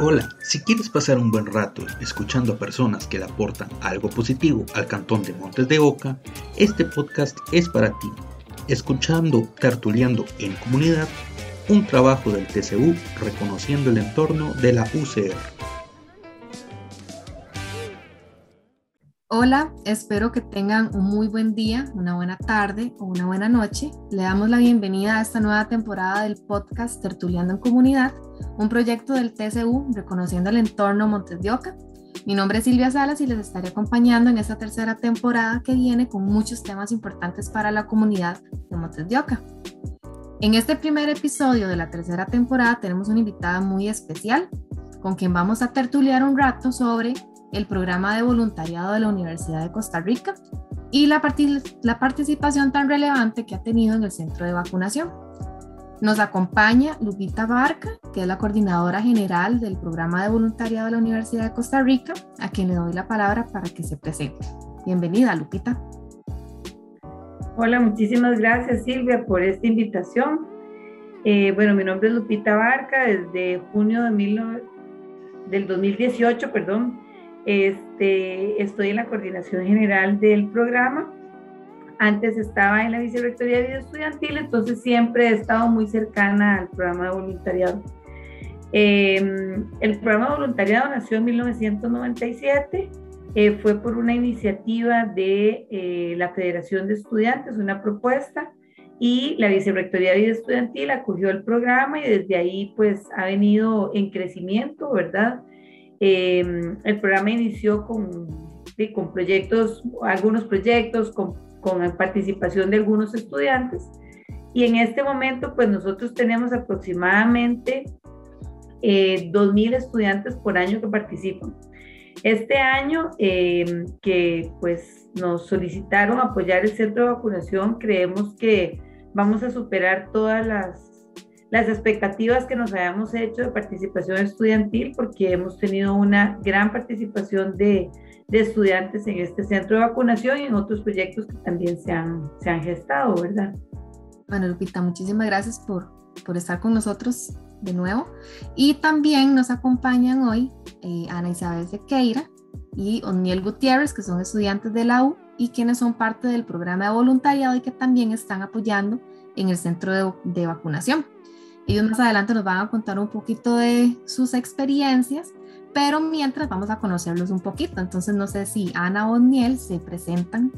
Hola, si quieres pasar un buen rato escuchando a personas que le aportan algo positivo al cantón de Montes de Oca, este podcast es para ti. Escuchando Tertuleando en Comunidad, un trabajo del TCU reconociendo el entorno de la UCR. Hola, espero que tengan un muy buen día, una buena tarde o una buena noche. Le damos la bienvenida a esta nueva temporada del podcast Tertuleando en Comunidad un proyecto del TCU reconociendo el entorno Montes de Oca. Mi nombre es Silvia Salas y les estaré acompañando en esta tercera temporada que viene con muchos temas importantes para la comunidad de Montes de Oca. En este primer episodio de la tercera temporada tenemos una invitada muy especial con quien vamos a tertuliar un rato sobre el programa de voluntariado de la Universidad de Costa Rica y la, la participación tan relevante que ha tenido en el centro de vacunación. Nos acompaña Lupita Barca, que es la coordinadora general del programa de voluntariado de la Universidad de Costa Rica, a quien le doy la palabra para que se presente. Bienvenida, Lupita. Hola, muchísimas gracias Silvia por esta invitación. Eh, bueno, mi nombre es Lupita Barca, desde junio de del 2018, perdón, este, estoy en la coordinación general del programa antes estaba en la Vicerrectoría de Vida Estudiantil, entonces siempre he estado muy cercana al programa de voluntariado. Em, el programa de voluntariado nació en 1997, eh, fue por una iniciativa de eh, la Federación de Estudiantes, una propuesta, y la Vicerrectoría de Vida Estudiantil acogió el programa y desde ahí pues ha venido en crecimiento, ¿verdad? Em, el programa inició con, con proyectos, algunos proyectos, con con participación de algunos estudiantes. Y en este momento, pues nosotros tenemos aproximadamente eh, 2.000 estudiantes por año que participan. Este año eh, que pues nos solicitaron apoyar el centro de vacunación, creemos que vamos a superar todas las, las expectativas que nos habíamos hecho de participación estudiantil porque hemos tenido una gran participación de, de estudiantes en este centro de vacunación y en otros proyectos que también se han, se han gestado, ¿verdad? Bueno, Lupita, muchísimas gracias por, por estar con nosotros de nuevo. Y también nos acompañan hoy eh, Ana Isabel Sequeira y Oniel Gutiérrez, que son estudiantes de la U y quienes son parte del programa de voluntariado y que también están apoyando en el centro de, de vacunación. Ellos más adelante nos van a contar un poquito de sus experiencias pero mientras vamos a conocerlos un poquito. Entonces no sé si Ana o Niel se presentan.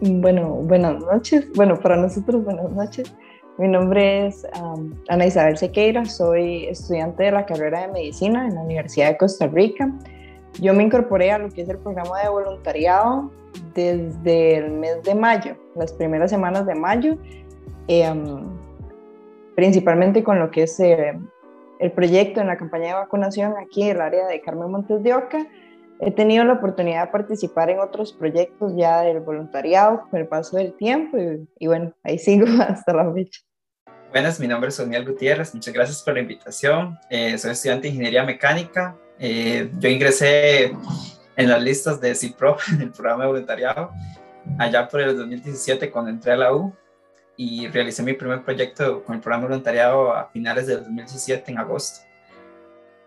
Bueno, buenas noches. Bueno, para nosotros buenas noches. Mi nombre es Ana Isabel Sequeira, soy estudiante de la carrera de medicina en la Universidad de Costa Rica. Yo me incorporé a lo que es el programa de voluntariado desde el mes de mayo, las primeras semanas de mayo, em, principalmente con lo que es eh, el proyecto en la campaña de vacunación aquí en el área de Carmen Montes de Oca. He tenido la oportunidad de participar en otros proyectos ya del voluntariado con el paso del tiempo y, bueno, ahí sigo hasta la fecha. Buenas, mi nombre es Soniel Gutiérrez, muchas gracias por la invitación. Eh, soy estudiante de Ingeniería Mecánica. Eh, yo ingresé en las listas de CIPRO, en el programa de voluntariado, allá por el 2017 cuando entré a la U y realicé mi primer proyecto con el programa voluntariado a finales de 2017, en agosto.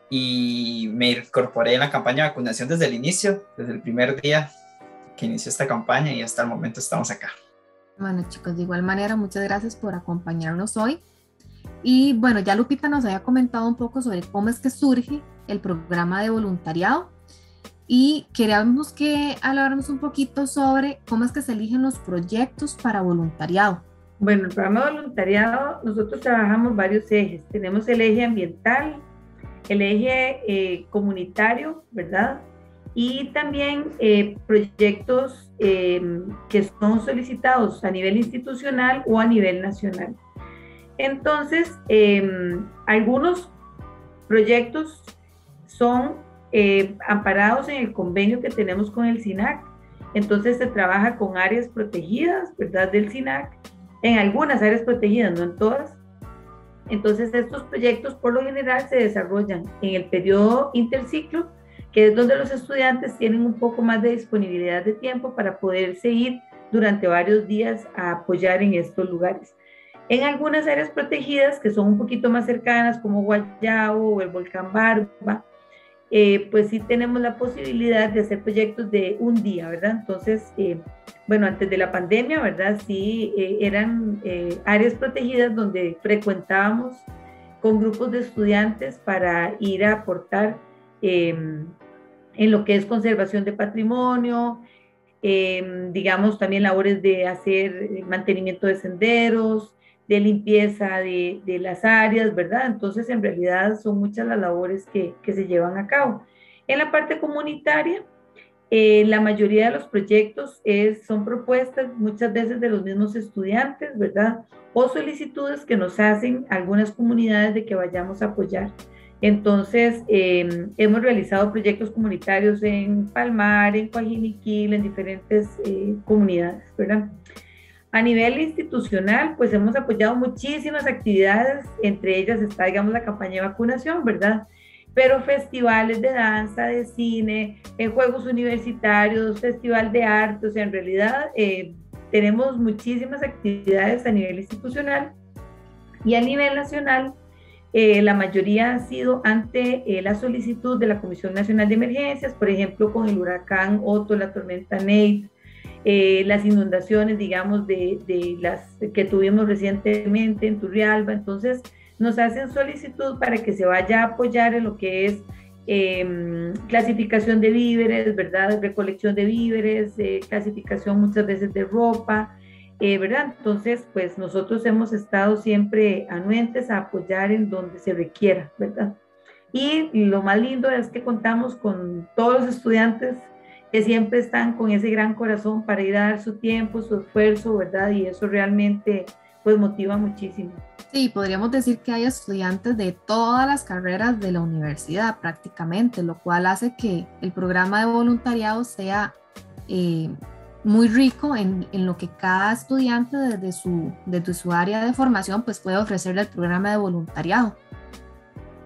Y me incorporé en la campaña de vacunación desde el inicio, desde el primer día que inició esta campaña y hasta el momento estamos acá. Bueno chicos, de igual manera, muchas gracias por acompañarnos hoy. Y bueno, ya Lupita nos había comentado un poco sobre cómo es que surge el programa de voluntariado y queríamos que hablarnos un poquito sobre cómo es que se eligen los proyectos para voluntariado. Bueno, el programa de voluntariado, nosotros trabajamos varios ejes. Tenemos el eje ambiental, el eje eh, comunitario, ¿verdad? Y también eh, proyectos em, que son solicitados a nivel institucional o a nivel nacional. Entonces, em, algunos proyectos son eh, amparados en el convenio que tenemos con el SINAC. Entonces se trabaja con áreas protegidas, ¿verdad? Del SINAC en algunas áreas protegidas, no en todas. Entonces, estos proyectos por lo general se desarrollan en el periodo interciclo, que es donde los estudiantes tienen un poco más de disponibilidad de tiempo para poder seguir durante varios días a apoyar en estos lugares. En algunas áreas protegidas que son un poquito más cercanas, como Guayabo o el volcán Barba, eh, pues sí tenemos la posibilidad de hacer proyectos de un día, ¿verdad? Entonces, eh, bueno, antes de la pandemia, ¿verdad? Sí, eh, eran áreas protegidas donde frecuentábamos con grupos de estudiantes para ir a aportar em, en lo que es conservación de patrimonio, em, digamos también labores de hacer mantenimiento de senderos, de limpieza de, de, las áreas, ¿verdad? Entonces, en realidad son muchas las labores que, que se llevan a cabo. En la parte comunitaria, eh, la mayoría de los proyectos es, son propuestas muchas veces de los mismos estudiantes, ¿verdad? O solicitudes que nos hacen algunas comunidades de que vayamos a apoyar. Entonces, eh, hemos realizado proyectos comunitarios en Palmar, en Coajiniquil, en diferentes eh, comunidades, ¿verdad? A nivel institucional, pues hemos apoyado muchísimas actividades, entre ellas está, digamos, la campaña de vacunación, ¿verdad? Pero festivales de danza, de cine, en juegos universitarios, festival de arte, o sea, en realidad eh, tenemos muchísimas actividades a nivel institucional y a nivel nacional. Eh, la mayoría han sido ante eh, la solicitud de la Comisión Nacional de Emergencias, por ejemplo, con el huracán Otto, la tormenta Nate, eh, las inundaciones, digamos, de, de, las que tuvimos recientemente en Turrialba. Entonces, nos hacen solicitud para que se vaya a apoyar en lo que es em, clasificación de víveres, ¿verdad? Recolección de víveres, eh, clasificación muchas veces de ropa, eh, ¿verdad? Entonces, pues nosotros hemos estado siempre anuentes a apoyar en donde se requiera, ¿verdad? Y lo más lindo es que contamos con todos los estudiantes que siempre están con ese gran corazón para ir a dar su tiempo, su esfuerzo, ¿verdad? Y eso realmente pues motiva muchísimo. Sí, podríamos decir que hay estudiantes de todas las carreras de la universidad prácticamente, lo cual hace que el programa de voluntariado sea eh, muy rico en, en, lo que cada estudiante desde su, desde su área de formación pues puede ofrecerle al programa de voluntariado.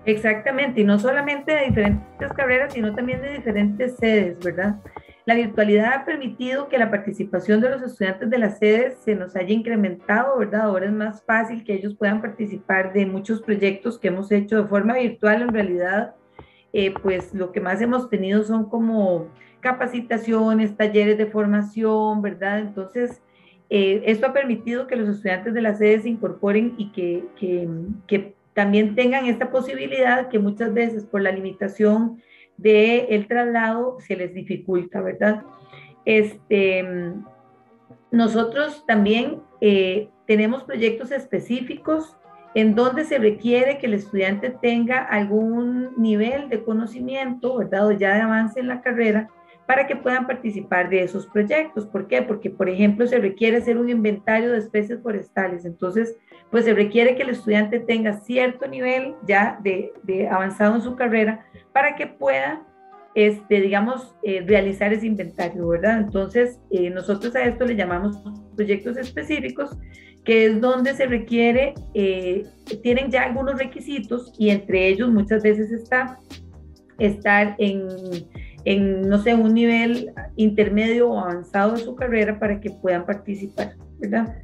Exactamente, y no solamente de diferentes carreras, sino también de diferentes sedes, ¿verdad? La virtualidad ha permitido que la participación de los estudiantes de las sedes se nos haya incrementado, ¿verdad? Ahora es más fácil que ellos puedan participar de muchos proyectos que hemos hecho de forma virtual. En realidad, eh, pues lo que más hemos tenido son como capacitaciones, talleres de formación, ¿verdad? Entonces, eh, esto ha permitido que los estudiantes de las sedes se incorporen y que, que, que también tengan esta posibilidad que muchas veces por la limitación del el traslado se les dificulta, ¿verdad? Este, nosotros también eh, tenemos proyectos específicos en donde se requiere que el estudiante tenga algún nivel de conocimiento, ¿verdad? O ya de avance en la carrera para que puedan participar de esos proyectos. ¿Por qué? Porque, por ejemplo, se requiere hacer un inventario de especies forestales. Entonces, pues se requiere que el estudiante tenga cierto nivel ya de, avanzado en su carrera para que pueda, este, digamos, eh, realizar ese inventario, ¿verdad? Entonces, eh, nosotros a esto le llamamos proyectos específicos, que es donde se requiere, eh, tienen ya algunos requisitos y entre ellos muchas veces está estar en, en, no sé, un nivel intermedio o avanzado de su carrera para que puedan participar, ¿verdad?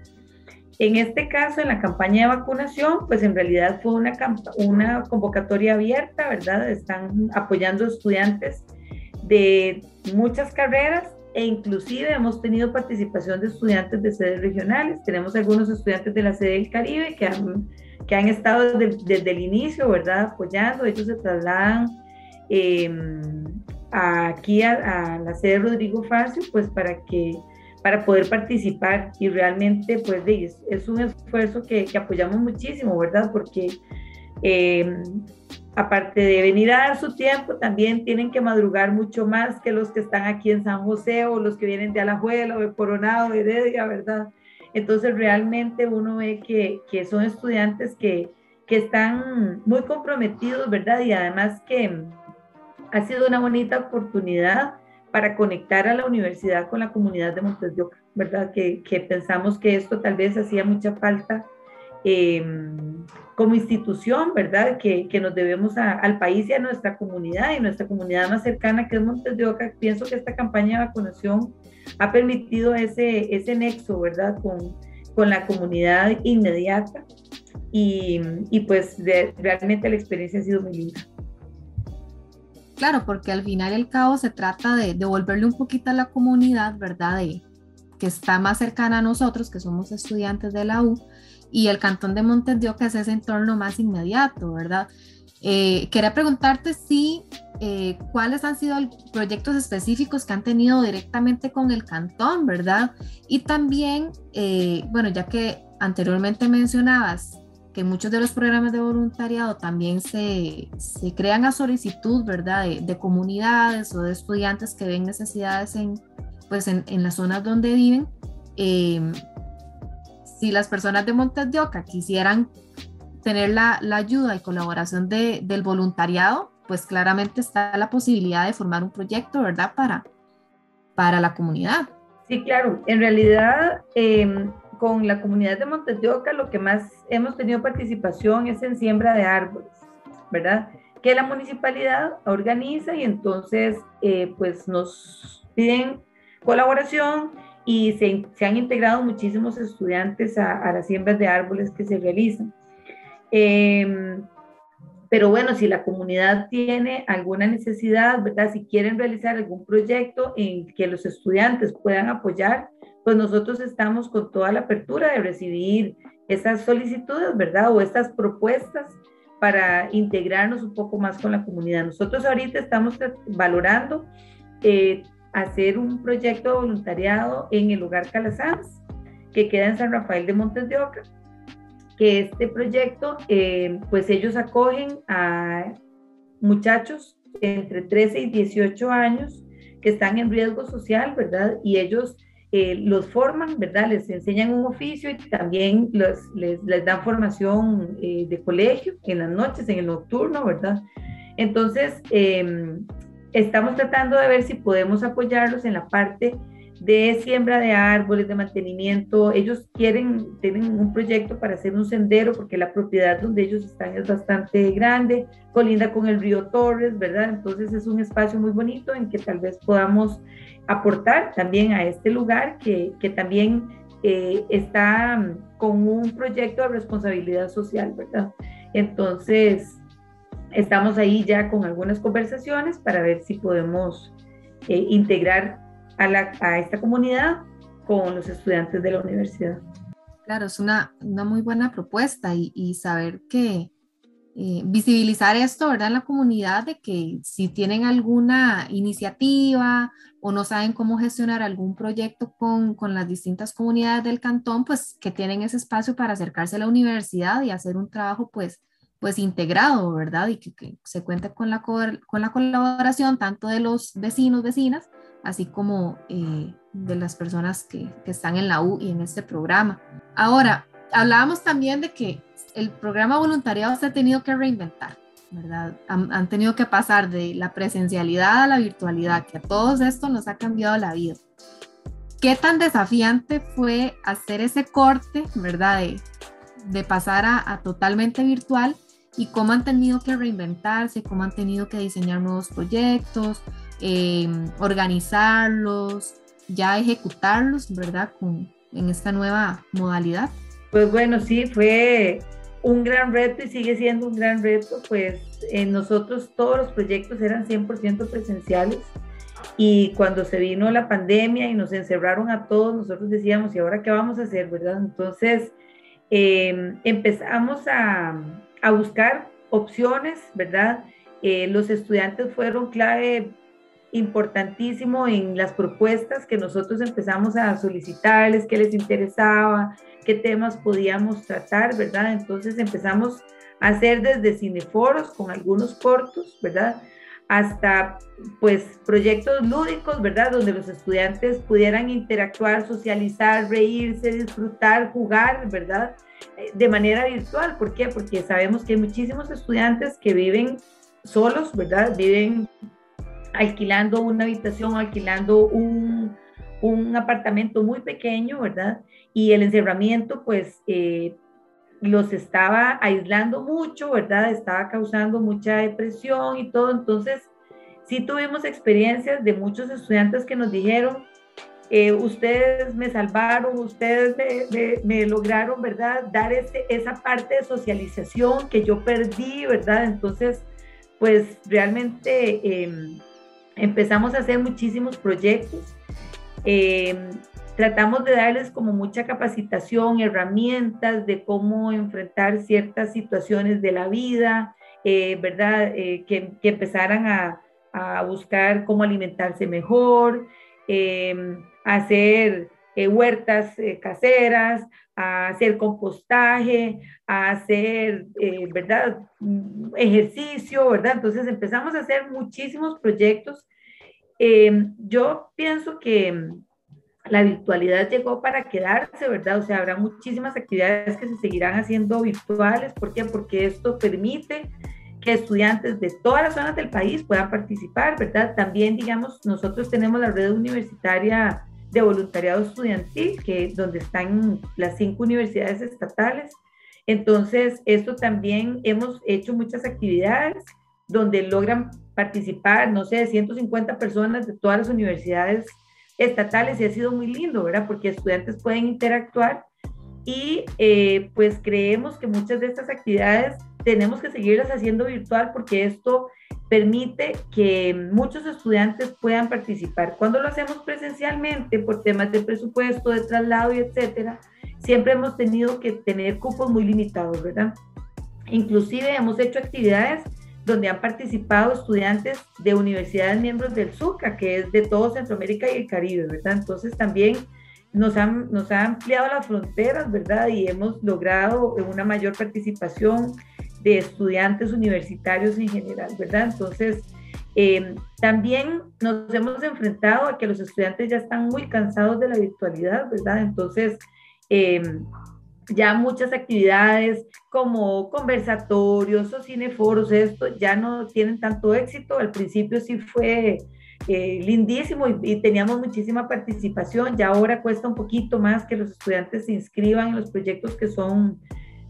En este caso, en la campaña de vacunación, pues en realidad fue una, una convocatoria abierta, ¿verdad? Están apoyando estudiantes de muchas carreras e inclusive hemos tenido participación de estudiantes de sedes regionales. Tenemos algunos estudiantes de la sede del Caribe que han, que han estado desde, el inicio, ¿verdad? Apoyando. Ellos se trasladan em, aquí a, a, la sede Rodrigo Facio, pues para que para poder participar y realmente pues es, un esfuerzo que, que, apoyamos muchísimo, ¿verdad? Porque eh, aparte de venir a dar su tiempo, también tienen que madrugar mucho más que los que están aquí en San José o los que vienen de Alajuela o de Coronado, de Heredia, ¿verdad? Entonces realmente uno ve que, que son estudiantes que, que están muy comprometidos, ¿verdad? Y además que ha sido una bonita oportunidad para conectar a la universidad con la comunidad de Montes de Oca, ¿verdad? Que, pensamos que esto tal vez hacía mucha falta em, como institución, ¿verdad? Que, que nos debemos al país y a nuestra comunidad y nuestra comunidad más cercana que es Montes de Oca. Pienso que esta campaña de vacunación ha permitido ese, ese nexo, ¿verdad? Con, con la comunidad inmediata y, y pues realmente la experiencia ha sido muy linda. Claro, porque al final el cabo se trata de devolverle un poquito a la comunidad, ¿verdad? De, que está más cercana a nosotros, que somos estudiantes de la U, y el cantón de Montes Oca es ese entorno más inmediato, ¿verdad? Eh, quería preguntarte si eh, cuáles han sido proyectos específicos que han tenido directamente con el cantón, ¿verdad? Y también, eh, bueno, ya que anteriormente mencionabas que muchos de los programas de voluntariado también se, se crean a solicitud, ¿verdad? De, comunidades o de estudiantes que ven necesidades en, pues en, las zonas donde viven. si las personas de Montes de Oca quisieran tener la, la ayuda y colaboración de, del voluntariado, pues claramente está la posibilidad de formar un proyecto, ¿verdad? Para, para la comunidad. Sí, claro. En realidad, em, con la comunidad de Montes de Oca, lo que más hemos tenido participación es en siembra de árboles, ¿verdad? Que la municipalidad organiza y entonces, eh, pues nos piden colaboración y se, se, han integrado muchísimos estudiantes a, a las siembras de árboles que se realizan. Eh, pero bueno, si la comunidad tiene alguna necesidad, ¿verdad? Si quieren realizar algún proyecto en que los estudiantes puedan apoyar, pues nosotros estamos con toda la apertura de recibir esas solicitudes, ¿verdad? O estas propuestas para integrarnos un poco más con la comunidad. Nosotros ahorita estamos valorando eh, hacer un proyecto de voluntariado en el lugar Calasanz, que queda en San Rafael de Montes de Oca que este proyecto, eh, pues ellos acogen a muchachos entre 13 y 18 años que están en riesgo social, ¿verdad? Y ellos eh, los forman, ¿verdad? Les enseñan un oficio y también les, les, dan formación eh, de colegio en las noches, en el nocturno, ¿verdad? Entonces, em, estamos tratando de ver si podemos apoyarlos en la parte de siembra de árboles, de mantenimiento. Ellos quieren, tienen un proyecto para hacer un sendero porque la propiedad donde ellos están es bastante grande, colinda con el río Torres, ¿verdad? Entonces es un espacio muy bonito en que tal vez podamos aportar también a este lugar que, que también eh, está con un proyecto de responsabilidad social, ¿verdad? Entonces, estamos ahí ya con algunas conversaciones para ver si podemos eh, integrar a, esta comunidad con los estudiantes de la universidad. Claro, es una, una muy buena propuesta y, saber que eh, visibilizar esto, ¿verdad? En la comunidad de que si tienen alguna iniciativa o no saben cómo gestionar algún proyecto con, con las distintas comunidades del cantón, pues que tienen ese espacio para acercarse a la universidad y hacer un trabajo pues pues integrado, ¿verdad? Y que, que se cuente con la, con la colaboración tanto de los vecinos, vecinas, así como eh, de las personas que, que, están en la U y en este programa. Ahora, hablábamos también de que el programa voluntariado se ha tenido que reinventar, ¿verdad? Han, tenido que pasar de la presencialidad a la virtualidad, que a todos esto nos ha cambiado la vida. ¿Qué tan desafiante fue hacer ese corte, ¿verdad? De, de pasar a, a totalmente virtual y cómo han tenido que reinventarse, cómo han tenido que diseñar nuevos proyectos, Em, organizarlos, ya ejecutarlos, ¿verdad? Con, en esta nueva modalidad. Pues bueno, sí, fue un gran reto y sigue siendo un gran reto, pues en nosotros todos los proyectos eran 100% presenciales y cuando se vino la pandemia y nos encerraron a todos, nosotros decíamos, ¿y ahora qué vamos a hacer, verdad? Entonces em, empezamos a, a, buscar opciones, ¿verdad? Eh, los estudiantes fueron clave importantísimo en las propuestas que nosotros empezamos a solicitarles, qué les interesaba, qué temas podíamos tratar, ¿verdad? Entonces empezamos a hacer desde cineforos con algunos cortos, ¿verdad? Hasta pues proyectos lúdicos, ¿verdad? Donde los estudiantes pudieran interactuar, socializar, reírse, disfrutar, jugar, ¿verdad? De manera virtual. ¿Por qué? Porque sabemos que hay muchísimos estudiantes que viven solos, ¿verdad? Viven alquilando una habitación, alquilando un, un apartamento muy pequeño, ¿verdad? Y el encerramiento, pues, eh, los estaba aislando mucho, ¿verdad? Estaba causando mucha depresión y todo. Entonces, sí tuvimos experiencias de muchos estudiantes que nos dijeron eh, ustedes me salvaron, ustedes me, lograron, ¿verdad? Dar ese, esa parte de socialización que yo perdí, ¿verdad? Entonces, pues realmente em, empezamos a hacer muchísimos proyectos. Em, tratamos de darles como mucha capacitación, herramientas de cómo enfrentar ciertas situaciones de la vida, eh, ¿verdad? Eh, que, que, empezaran a, a, buscar cómo alimentarse mejor, hacer eh, huertas eh, caseras, hacer compostaje, hacer, eh, ¿verdad? Mm, ejercicio, ¿verdad? Entonces empezamos a hacer muchísimos proyectos. Em, yo pienso que mm, la virtualidad llegó para quedarse, ¿verdad? O sea, habrá muchísimas actividades que se seguirán haciendo virtuales. ¿Por qué? Porque esto permite que estudiantes de todas las zonas del país puedan participar, ¿verdad? También, digamos, nosotros tenemos la red universitaria de voluntariado estudiantil, que donde están las cinco universidades estatales. Entonces, esto también hemos hecho muchas actividades donde logran participar, no sé, 150 personas de todas las universidades estatales y ha sido muy lindo, ¿verdad? Porque estudiantes pueden interactuar y eh, pues creemos que muchas de estas actividades tenemos que seguirlas haciendo virtual porque esto permite que muchos estudiantes puedan participar. Cuando lo hacemos presencialmente, por temas de presupuesto, de traslado y etcétera, siempre hemos tenido que tener cupos muy limitados, ¿verdad? Inclusive hemos hecho actividades donde han participado estudiantes de universidades miembros del SUCA, que es de todo Centroamérica y el Caribe, ¿verdad? Entonces también nos han, nos ha ampliado las fronteras, ¿verdad? Y hemos logrado una mayor participación de estudiantes universitarios en general, ¿verdad? Entonces, em, también nos hemos enfrentado a que los estudiantes ya están muy cansados de la virtualidad, ¿verdad? Entonces, em, ya muchas actividades como conversatorios o cineforos, esto ya no tienen tanto éxito. Al principio sí fue eh, lindísimo y, y, teníamos muchísima participación. Ya ahora cuesta un poquito más que los estudiantes se inscriban en los proyectos que son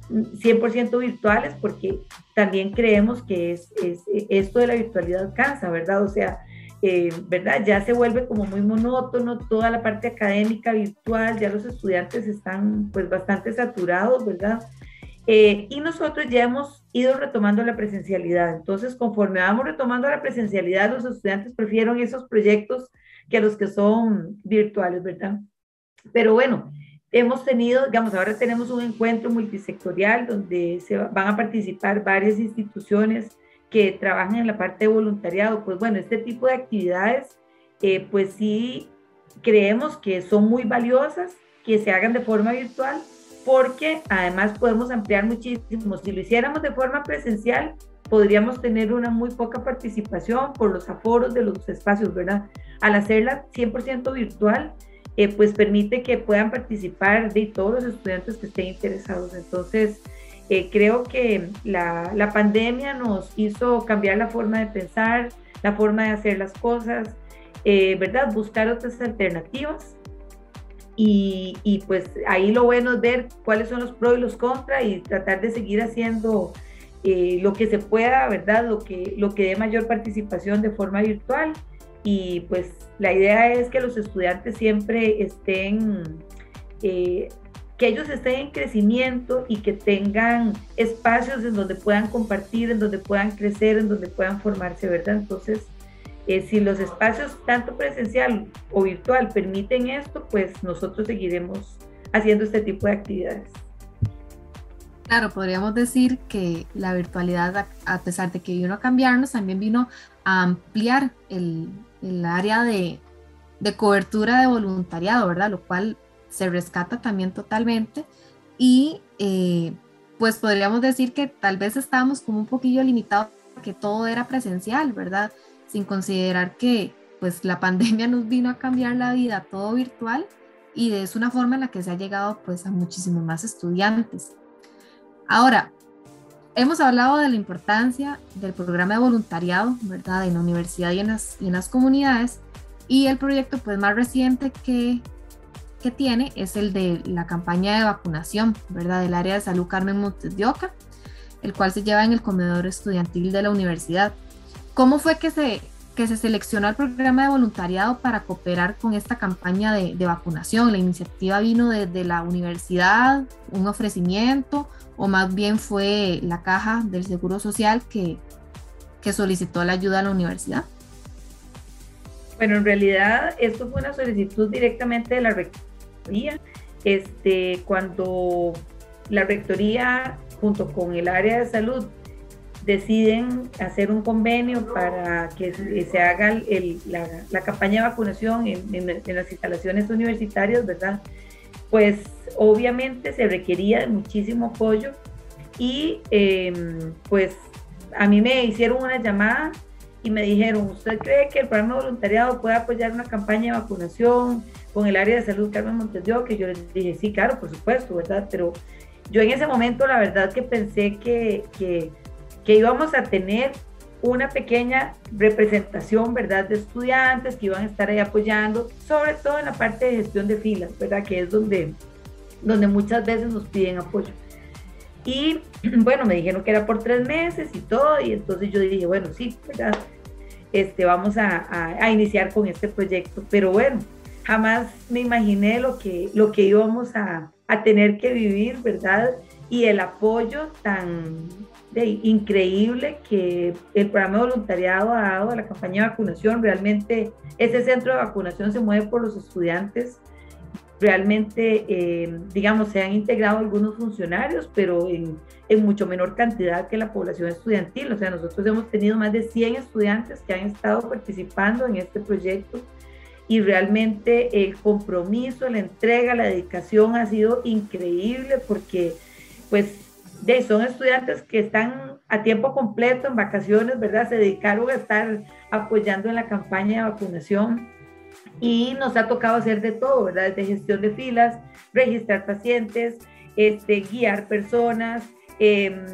100% virtuales porque también creemos que es, es, esto de la virtualidad cansa, ¿verdad? O sea, eh, ¿verdad? Ya se vuelve como muy monótono toda la parte académica virtual, ya los estudiantes están pues bastante saturados, ¿verdad? Eh, y nosotros ya hemos ido retomando la presencialidad. Entonces, conforme vamos retomando la presencialidad, los estudiantes prefieren esos proyectos que los que son virtuales, ¿verdad? Pero bueno, hemos tenido, digamos, ahora tenemos un encuentro multisectorial donde se van a participar varias instituciones que trabajan en la parte de voluntariado. Pues bueno, este tipo de actividades, eh, pues sí creemos que son muy valiosas, que se hagan de forma virtual, porque además podemos ampliar muchísimo. Si lo hiciéramos de forma presencial, podríamos tener una muy poca participación por los aforos de los espacios, ¿verdad? Al hacerla 100% virtual, eh, pues permite que puedan participar de todos los estudiantes que estén interesados. Entonces, eh, creo que la, la, pandemia nos hizo cambiar la forma de pensar, la forma de hacer las cosas, eh, ¿verdad? Buscar otras alternativas. Y, y, pues ahí lo bueno es ver cuáles son los pros y los contras y tratar de seguir haciendo lo que se pueda, ¿verdad? Lo que, lo que dé mayor participación de forma virtual y pues la idea es que los estudiantes siempre estén, eh, que ellos estén en crecimiento y que tengan espacios en donde puedan compartir, en donde puedan crecer, en donde puedan formarse, ¿verdad? Entonces, eh, si los espacios, tanto presencial o virtual, permiten esto, pues nosotros seguiremos haciendo este tipo de actividades. Claro, podríamos decir que la virtualidad, a pesar de que vino a cambiarnos, también vino a ampliar el, el área de, de, cobertura de voluntariado, ¿verdad? Lo cual se rescata también totalmente. Y eh, pues podríamos decir que tal vez estábamos como un poquillo limitados que todo era presencial, ¿verdad? Sin considerar que pues la pandemia nos vino a cambiar la vida todo virtual y es una forma en la que se ha llegado pues a muchísimos más estudiantes. Ahora, hemos hablado de la importancia del programa de voluntariado, ¿verdad? En la universidad y en las, y en las comunidades. Y el proyecto pues, más reciente que, que tiene es el de la campaña de vacunación, ¿verdad? Del área de salud Carmen Montes de Oca, el cual se lleva en el comedor estudiantil de la universidad. ¿Cómo fue que se que se seleccionó el programa de voluntariado para cooperar con esta campaña de, vacunación. La iniciativa vino desde la universidad, un ofrecimiento, o más bien fue la caja del Seguro Social que, que solicitó la ayuda a la universidad. Bueno, en realidad esto fue una solicitud directamente de la rectoría. Este, cuando la rectoría junto con el área de salud deciden hacer un convenio para que se haga la, campaña de vacunación en, las instalaciones universitarias, ¿verdad? Pues obviamente se requería de muchísimo apoyo y em, pues a mí me hicieron una llamada y me dijeron, ¿usted cree que el programa de voluntariado puede apoyar una campaña de vacunación con el área de salud Carmen Montes Que yo les dije, sí, claro, por supuesto, ¿verdad? Pero yo en ese momento la verdad que pensé que, que que íbamos a tener una pequeña representación, ¿verdad?, de estudiantes que iban a estar ahí apoyando, sobre todo en la parte de gestión de filas, ¿verdad?, que es donde, donde muchas veces nos piden apoyo. Y bueno, me dijeron que era por tres meses y todo, y entonces yo dije, bueno, sí, ¿verdad? Este, vamos a, a, iniciar con este proyecto, pero bueno, jamás me imaginé lo que, lo que íbamos a, a tener que vivir, ¿verdad? Y el apoyo tan, increíble que el programa de voluntariado ha dado a la campaña de vacunación. Realmente ese centro de vacunación se mueve por los estudiantes. Realmente, eh, digamos, se han integrado algunos funcionarios, pero en, en, mucho menor cantidad que la población estudiantil. O sea, nosotros hemos tenido más de 100 estudiantes que han estado participando en este proyecto y realmente el compromiso, la entrega, la dedicación ha sido increíble porque pues de, son estudiantes que están a tiempo completo en vacaciones, ¿verdad? Se dedicaron a estar apoyando en la campaña de vacunación y nos ha tocado hacer de todo, ¿verdad? Desde gestión de filas, registrar pacientes, este, guiar personas, em,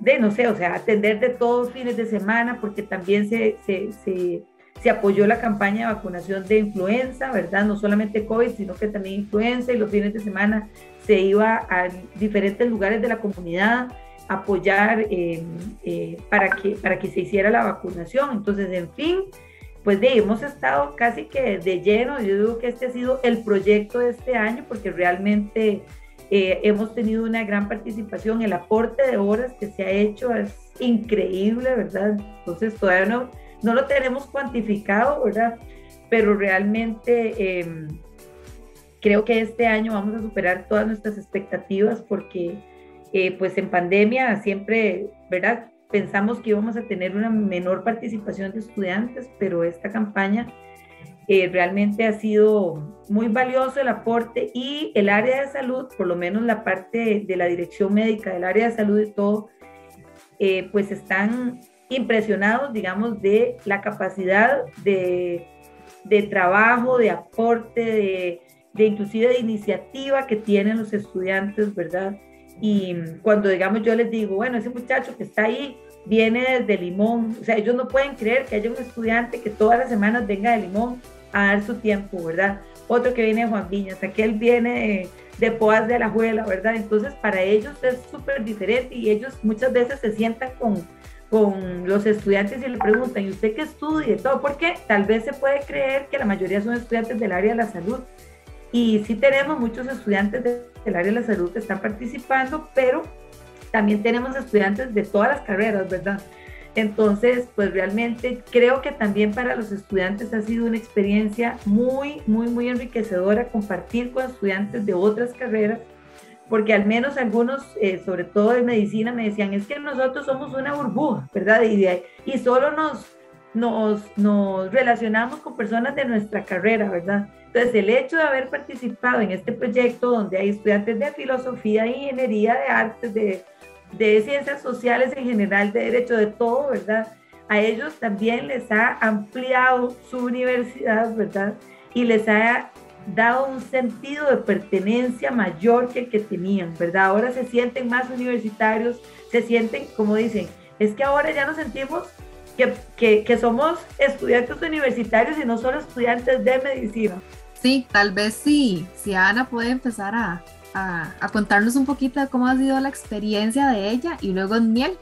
de no sé, o sea, atender de todos fines de semana, porque también se, se, se, se, apoyó la campaña de vacunación de influenza, ¿verdad? No solamente COVID, sino que también influenza y los fines de semana se iba a diferentes lugares de la comunidad a apoyar eh, eh, para, que, para que se hiciera la vacunación. Entonces, en fin, pues de, hemos estado casi que de lleno. Yo digo que este ha sido el proyecto de este año porque realmente eh, hemos tenido una gran participación. El aporte de horas que se ha hecho es increíble, ¿verdad? Entonces, todavía no, no lo tenemos cuantificado, ¿verdad? Pero realmente em, creo que este año vamos a superar todas nuestras expectativas porque eh, pues en pandemia siempre, ¿verdad? Pensamos que íbamos a tener una menor participación de estudiantes, pero esta campaña eh, realmente ha sido muy valioso el aporte y el área de salud, por lo menos la parte de la dirección médica del área de salud y todo, eh, pues están impresionados, digamos, de la capacidad de, de trabajo, de aporte, de, de inclusive de iniciativa que tienen los estudiantes, ¿verdad? Y cuando digamos yo les digo, bueno, ese muchacho que está ahí viene desde Limón, o sea, ellos no pueden creer que haya un estudiante que todas las semanas venga de Limón a dar su tiempo, ¿verdad? Otro que viene de Juan Viñas, aquel viene de, de Poas de la Juela, ¿verdad? Entonces para ellos es súper diferente y ellos muchas veces se sientan con, con los estudiantes y le preguntan, ¿y usted qué estudia? Y todo, porque tal vez se puede creer que la mayoría son estudiantes del área de la salud, y sí tenemos muchos estudiantes del área de la salud que están participando, pero también tenemos estudiantes de todas las carreras, ¿verdad? Entonces, pues realmente creo que también para los estudiantes ha sido una experiencia muy, muy, muy enriquecedora compartir con estudiantes de otras carreras, porque al menos algunos, eh, sobre todo de medicina, me decían, es que nosotros somos una burbuja, ¿verdad? Y, y solo nos, nos, nos relacionamos con personas de nuestra carrera, ¿verdad? Entonces, el hecho de haber participado en este proyecto donde hay estudiantes de filosofía, de ingeniería, de artes, de, de ciencias sociales en general, de derecho, de todo, ¿verdad? A ellos también les ha ampliado su universidad, ¿verdad? Y les ha dado un sentido de pertenencia mayor que el que tenían, ¿verdad? Ahora se sienten más universitarios, se sienten, como dicen, es que ahora ya nos sentimos que, que, somos estudiantes universitarios y no solo estudiantes de medicina. Sí, tal vez sí, si Ana puede empezar a, a, a, contarnos un poquito de cómo ha sido la experiencia de ella y luego en Miel.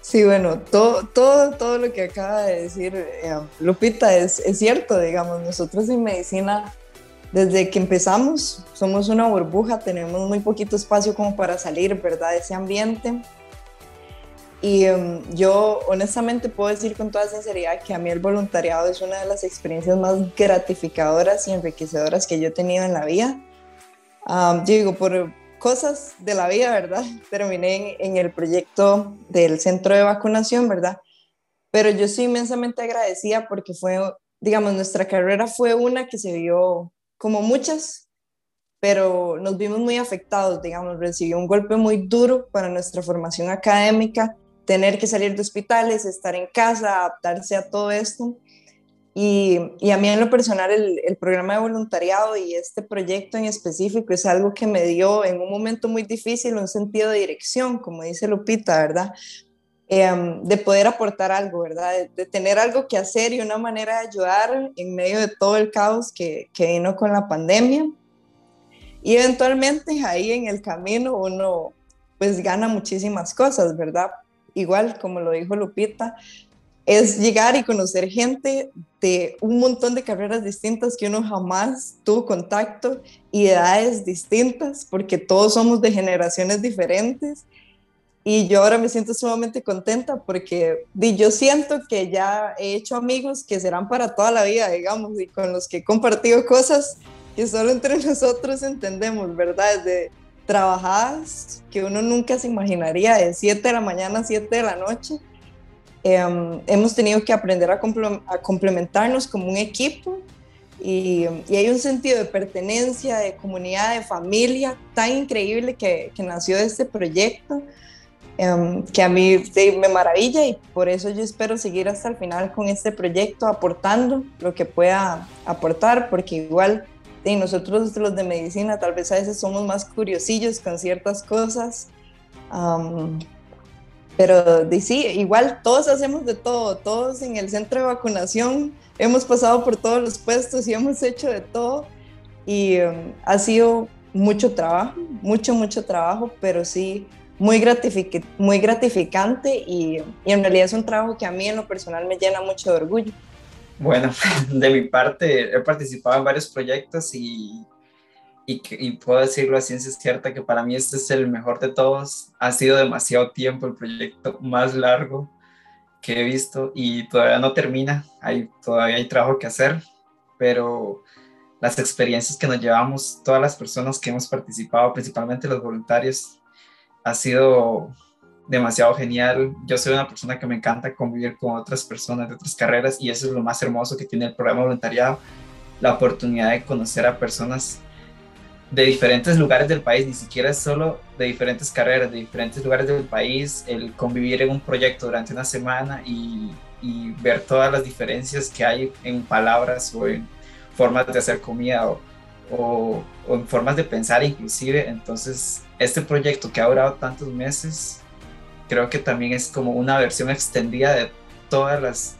Sí, bueno, todo, todo, todo lo que acaba de decir eh, Lupita es, es cierto, digamos, nosotros en medicina desde que empezamos somos una burbuja, tenemos muy poquito espacio como para salir, ¿verdad? De ese ambiente. Y em, yo honestamente puedo decir con toda sinceridad que a mí el voluntariado es una de las experiencias más gratificadoras y enriquecedoras que yo he tenido en la vida. yo digo, por cosas de la vida, ¿verdad? Terminé en, en el proyecto del centro de vacunación, ¿verdad? Pero yo soy inmensamente agradecida porque fue, digamos, nuestra carrera fue una que se vio como muchas, pero nos vimos muy afectados, digamos, recibió un golpe muy duro para nuestra formación académica, tener que salir de hospitales, estar en casa, adaptarse a todo esto. Y, y a mí en lo personal el, el, programa de voluntariado y este proyecto en específico es algo que me dio en un momento muy difícil un sentido de dirección, como dice Lupita, ¿verdad? Em, de poder aportar algo, ¿verdad? De, tener algo que hacer y una manera de ayudar en medio de todo el caos que, que vino con la pandemia. Y eventualmente ahí en el camino uno pues gana muchísimas cosas, ¿verdad? Igual, como lo dijo Lupita, es llegar y conocer gente de un montón de carreras distintas que uno jamás tuvo contacto y edades distintas, porque todos somos de generaciones diferentes y yo ahora me siento sumamente contenta porque yo siento que ya he hecho amigos que serán para toda la vida, digamos, y con los que he compartido cosas que solo entre nosotros entendemos, ¿verdad? Desde trabajadas que uno nunca se imaginaría, de 7 de la mañana a 7 de la noche. Em, hemos tenido que aprender a, a complementarnos como un equipo y, y, hay un sentido de pertenencia, de comunidad, de familia tan increíble que, que nació de este proyecto Em, que a mí me maravilla y por eso yo espero seguir hasta el final con este proyecto aportando lo que pueda aportar, porque igual de nosotros los de medicina tal vez a veces somos más curiosillos con ciertas cosas, pero de, sí, igual todos hacemos de todo, todos en el centro de vacunación hemos pasado por todos los puestos y hemos hecho de todo y em, ha sido mucho trabajo, mucho, mucho trabajo, pero sí muy, muy gratificante y, y, en realidad es un trabajo que a mí en lo personal me llena mucho de orgullo. Bueno, de mi parte he participado en varios proyectos y, y, y puedo decirlo a ciencia cierta que para mí este es el mejor de todos. Ha sido demasiado tiempo el proyecto más largo que he visto y todavía no termina, hay, todavía hay trabajo que hacer, pero las experiencias que nos llevamos, todas las personas que hemos participado, principalmente los voluntarios, ha sido demasiado genial. Yo soy una persona que me encanta convivir con otras personas de otras carreras y eso es lo más hermoso que tiene el programa voluntariado, la oportunidad de conocer a personas de diferentes lugares del país, ni siquiera es solo de diferentes carreras, de diferentes lugares del país, el convivir en un proyecto durante una semana y, y ver todas las diferencias que hay en palabras o en formas de hacer comida o, o, en formas de pensar inclusive. Entonces, este proyecto que ha durado tantos meses, creo que también es como una versión extendida de todas las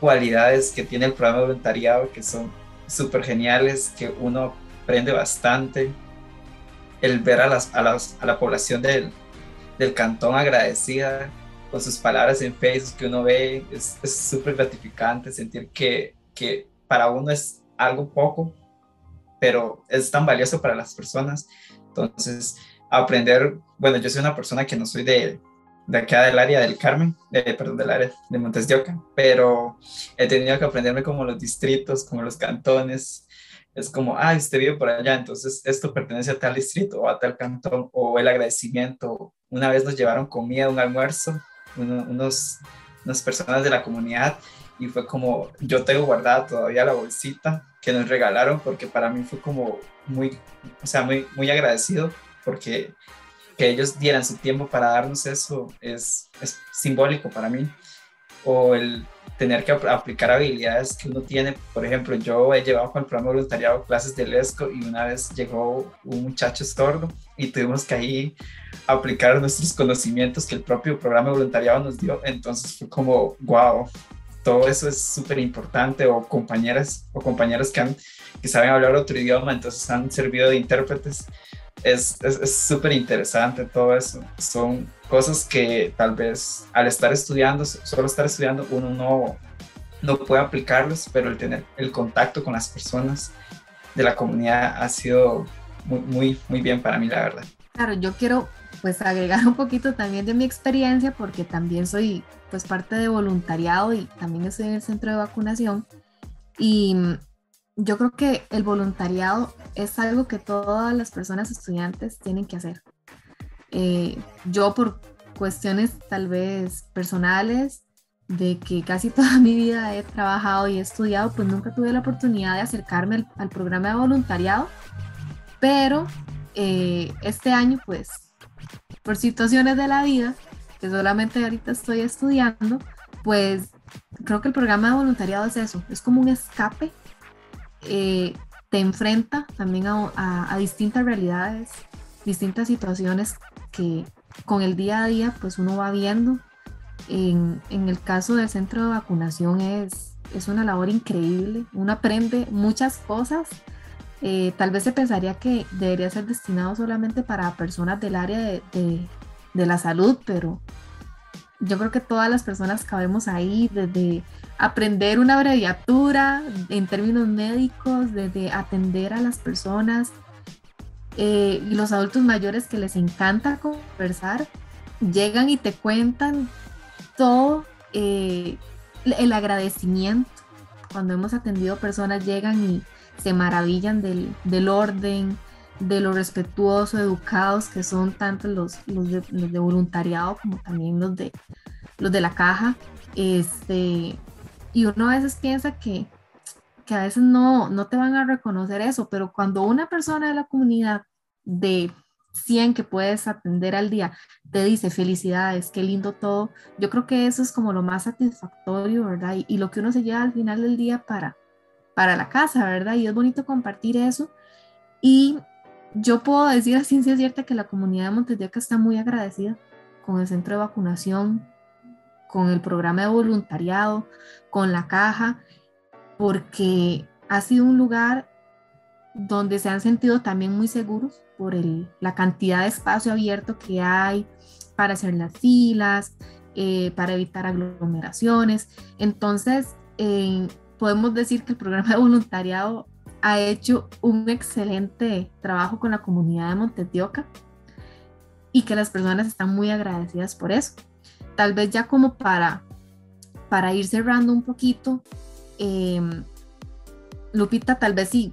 cualidades que tiene el programa de voluntariado, que son súper geniales, que uno aprende bastante. El ver a, las, a, las, a la población del, del cantón agradecida con sus palabras en Facebook que uno ve, es súper gratificante sentir que, que para uno es algo poco, pero es tan valioso para las personas. Entonces, aprender, bueno, yo soy una persona que no soy de, de acá del área del Carmen, perdón, del área de Montes de Oca, pero he tenido que aprenderme como los distritos, como los cantones. Es como, ah, usted vive por allá, entonces esto pertenece a tal distrito o a tal cantón, o el agradecimiento. Una vez nos llevaron comida, un almuerzo, unos, unas personas de la comunidad, y fue como, yo tengo guardada todavía la bolsita que nos regalaron porque para mí fue como muy, o sea, muy, muy agradecido porque que ellos dieran su tiempo para darnos eso es, es simbólico para mí. O el tener que aplicar habilidades que uno tiene. Por ejemplo, yo he llevado con el programa voluntariado clases de lesco y una vez llegó un muchacho sordo y tuvimos que ahí aplicar nuestros conocimientos que el propio programa voluntariado nos dio. Entonces fue como, wow, todo eso es súper importante, o compañeras o que, han, que saben hablar otro idioma, entonces han servido de intérpretes. Es súper interesante todo eso. Son cosas que tal vez al estar estudiando, solo estar estudiando, uno no, no puede aplicarlos, pero el tener el contacto con las personas de la comunidad ha sido muy, muy, muy bien para mí, la verdad. Claro, yo quiero pues agregar un poquito también de mi experiencia porque también soy pues parte de voluntariado y también estoy en el centro de vacunación y yo creo que el voluntariado es algo que todas las personas estudiantes tienen que hacer. Eh, yo por cuestiones tal vez personales, de que casi toda mi vida he trabajado y estudiado, pues nunca tuve la oportunidad de acercarme al, programa de voluntariado, pero eh, este año pues por situaciones de la vida, que solamente ahorita estoy estudiando, pues creo que el programa de voluntariado es eso, es como un escape eh, te enfrenta también a, distintas realidades, distintas situaciones que con el día a día pues uno va viendo. En, el caso del centro de vacunación es, es una labor increíble, uno aprende muchas cosas. Eh, tal vez se pensaría que debería ser destinado solamente para personas del área de, de la salud, pero yo creo que todas las personas cabemos ahí, desde aprender una abreviatura en términos médicos, desde atender a las personas eh, y los adultos mayores que les encanta conversar, llegan y te cuentan todo eh, el agradecimiento. Cuando hemos atendido personas, llegan y se maravillan del, del orden, de lo respetuoso, educados que son tanto los, los, de, voluntariado como también los de, los de la caja. Este, y uno a veces piensa que, que a veces no, no te van a reconocer eso, pero cuando una persona de la comunidad de 100 que puedes atender al día te dice felicidades, qué lindo todo, yo creo que eso es como lo más satisfactorio, ¿verdad? Y, y lo que uno se lleva al final del día para, para la casa, ¿verdad? Y es bonito compartir eso. Y yo puedo decir a ciencia cierta que la comunidad de Montes de Oca está muy agradecida con el centro de vacunación, con el programa de voluntariado, con la caja, porque ha sido un lugar donde se han sentido también muy seguros por la cantidad de espacio abierto que hay para hacer las filas, eh, para evitar aglomeraciones. Entonces, eh, podemos decir que el programa de voluntariado ha hecho un excelente trabajo con la comunidad de Montetioca y que las personas están muy agradecidas por eso. Tal vez ya como para, para ir cerrando un poquito, em, Lupita, tal vez si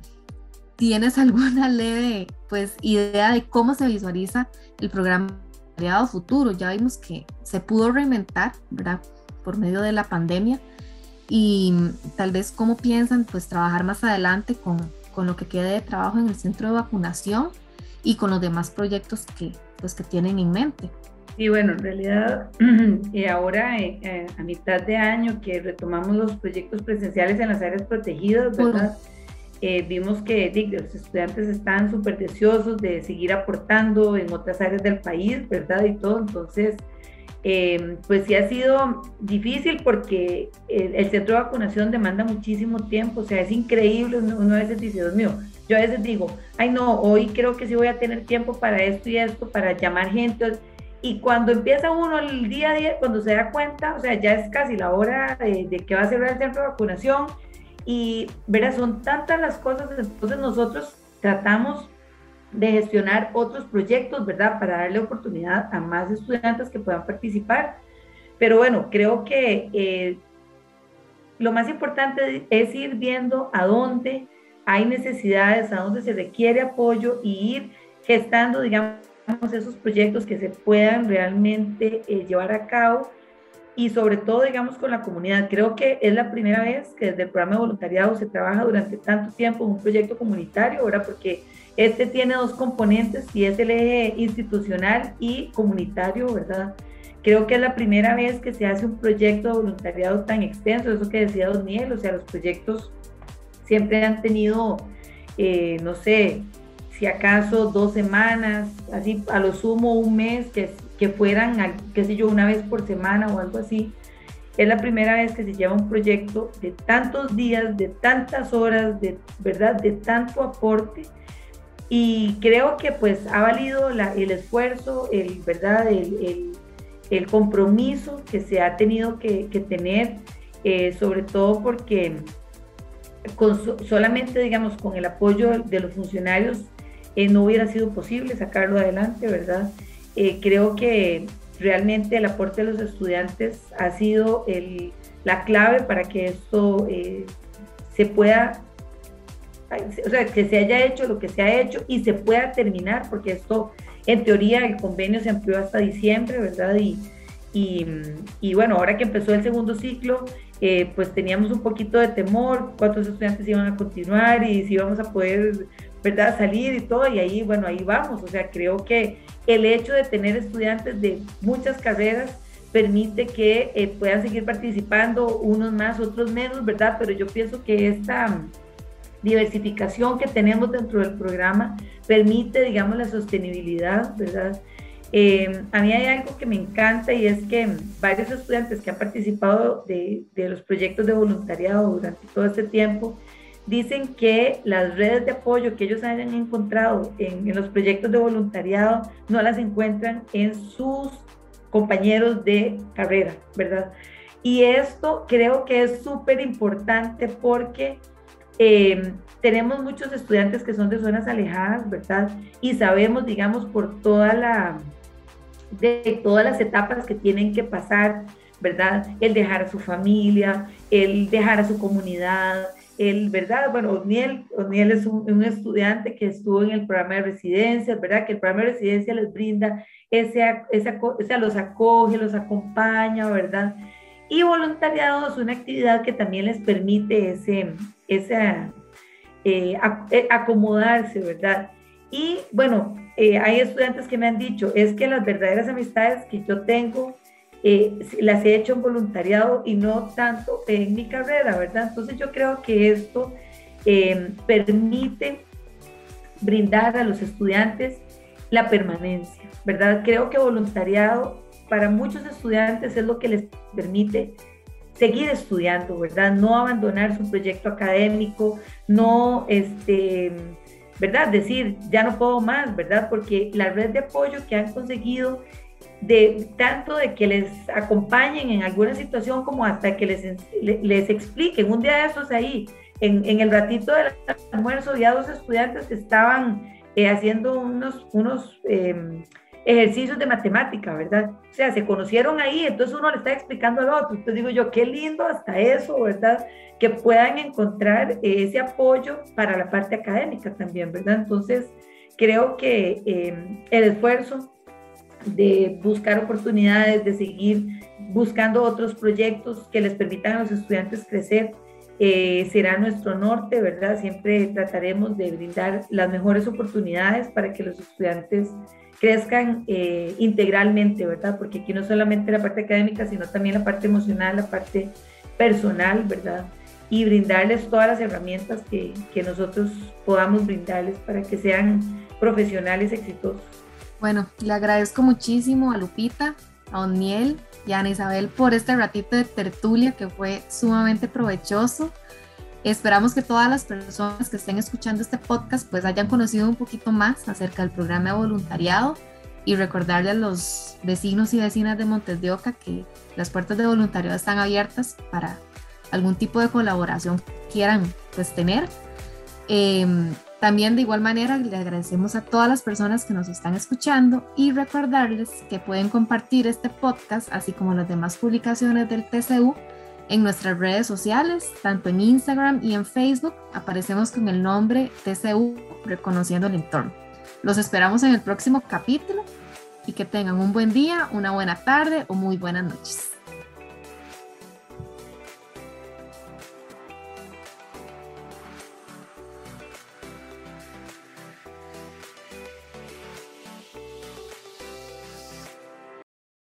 tienes alguna leve pues, idea de cómo se visualiza el programa de futuro. Ya vimos que se pudo reinventar, ¿verdad? Por medio de la pandemia, y tal vez cómo piensan pues trabajar más adelante con, con lo que quede de trabajo en el centro de vacunación y con los demás proyectos que, pues, que tienen en mente. Sí, bueno, en realidad y ahora eh, eh, a mitad de año que retomamos los proyectos presenciales en las áreas protegidas, ¿verdad? Eh, vimos que los estudiantes están súper deseosos de seguir aportando en otras áreas del país, ¿verdad? Y todo, entonces eh, pues sí ha sido difícil porque el, centro de vacunación demanda muchísimo tiempo, o sea, es increíble, uno, a veces dice, Dios mío, yo a veces digo, ay no, hoy creo que sí voy a tener tiempo para esto y esto, para llamar gente, y cuando empieza uno el día a día, cuando se da cuenta, o sea, ya es casi la hora de, de que va a cerrar el centro de vacunación, y verás, son tantas las cosas, entonces nosotros tratamos de gestionar otros proyectos, ¿verdad? Para darle oportunidad a más estudiantes que puedan participar. Pero bueno, creo que eh, lo más importante es ir viendo a dónde hay necesidades, a dónde se requiere apoyo y ir gestando, digamos, esos proyectos que se puedan realmente eh, llevar a cabo y sobre todo, digamos, con la comunidad. Creo que es la primera vez que desde el programa de voluntariado se trabaja durante tanto tiempo en un proyecto comunitario, ¿verdad? Porque este tiene dos componentes y es el eje institucional y comunitario, ¿verdad? Creo que es la primera vez que se hace un proyecto de voluntariado tan extenso, eso que decía Don o sea, los proyectos siempre han tenido, eh, no sé, si acaso dos semanas, así a lo sumo un mes, que, que fueran, qué sé yo, una vez por semana o algo así. Es la primera vez que se lleva un proyecto de tantos días, de tantas horas, de verdad, de tanto aporte y creo que pues ha valido el esfuerzo, el, ¿verdad? El, el compromiso que se ha tenido que, tener, eh, sobre todo porque con, solamente, digamos, con el apoyo de los funcionarios eh, no hubiera sido posible sacarlo adelante, ¿verdad? Eh, creo que realmente el aporte de los estudiantes ha sido el, la clave para que esto se pueda o sea, que se haya hecho lo que se ha hecho y se pueda terminar, porque esto, en teoría, el convenio se amplió hasta diciembre, ¿verdad? Y, y, bueno, ahora que empezó el segundo ciclo, eh, pues teníamos un poquito de temor, cuántos estudiantes iban a continuar y si íbamos a poder, ¿verdad?, salir y todo, y ahí, bueno, ahí vamos. O sea, creo que el hecho de tener estudiantes de muchas carreras permite que eh, puedan seguir participando, unos más, otros menos, ¿verdad? Pero yo pienso que esta diversificación que tenemos dentro del programa permite, digamos, la sostenibilidad, ¿verdad? Eh, a mí hay algo que me encanta y es que varios estudiantes que han participado de, de los proyectos de voluntariado durante todo este tiempo dicen que las redes de apoyo que ellos hayan encontrado en, en los proyectos de voluntariado no las encuentran en sus compañeros de carrera, ¿verdad? Y esto creo que es súper importante porque eh, tenemos muchos estudiantes que son de zonas alejadas, ¿verdad? Y sabemos, digamos, por toda la, de todas las etapas que tienen que pasar, ¿verdad? El dejar a su familia, el dejar a su comunidad, el, ¿verdad? Bueno, Oniel, Oniel es un, estudiante que estuvo en el programa de residencia, ¿verdad? Que el programa de residencia les brinda, ese, ese, o sea, los acoge, los acompaña, ¿verdad? Y voluntariado es una actividad que también les permite ese, eh, eh, acomodarse, ¿verdad? Y bueno, eh, hay estudiantes que me han dicho, es que las verdaderas amistades que yo tengo las he hecho en voluntariado y no tanto en mi carrera, ¿verdad? Entonces yo creo que esto permite brindar a los estudiantes la permanencia, ¿verdad? Creo que voluntariado para muchos estudiantes es lo que les permite seguir estudiando, ¿verdad? No abandonar su proyecto académico, no, este, ¿verdad? Decir, ya no puedo más, ¿verdad? Porque la red de apoyo que han conseguido, de tanto de que les acompañen en alguna situación como hasta que les, les expliquen, un día de esos ahí, en, el ratito del almuerzo, ya dos estudiantes que estaban eh, haciendo unos, unos eh, ejercicios de matemática, ¿verdad? O sea, se conocieron ahí, entonces uno le está explicando al otro. Entonces digo yo, qué lindo hasta eso, ¿verdad? Que puedan encontrar ese apoyo para la parte académica también, ¿verdad? Entonces, creo que eh, el esfuerzo de buscar oportunidades, de seguir buscando otros proyectos que les permitan a los estudiantes crecer, eh, será nuestro norte, ¿verdad? Siempre trataremos de brindar las mejores oportunidades para que los estudiantes crezcan eh, integralmente, ¿verdad? Porque aquí no solamente la parte académica, sino también la parte emocional, la parte personal, ¿verdad? Y brindarles todas las herramientas que, que nosotros podamos brindarles para que sean profesionales exitosos. Bueno, le agradezco muchísimo a Lupita, a Oniel y a Ana Isabel por este ratito de tertulia que fue sumamente provechoso. Esperamos que todas las personas que estén escuchando este podcast pues hayan conocido un poquito más acerca del programa de voluntariado y recordarle a los vecinos y vecinas de Montes de Oca que las puertas de voluntariado están abiertas para algún tipo de colaboración que quieran pues tener. Em, también de igual manera le agradecemos a todas las personas que nos están escuchando y recordarles que pueden compartir este podcast así como las demás publicaciones del TCU en nuestras redes sociales, tanto en Instagram y en Facebook, aparecemos con el nombre TCU Reconociendo el Entorno. Los esperamos en el próximo capítulo y que tengan un buen día, una buena tarde o muy buenas noches.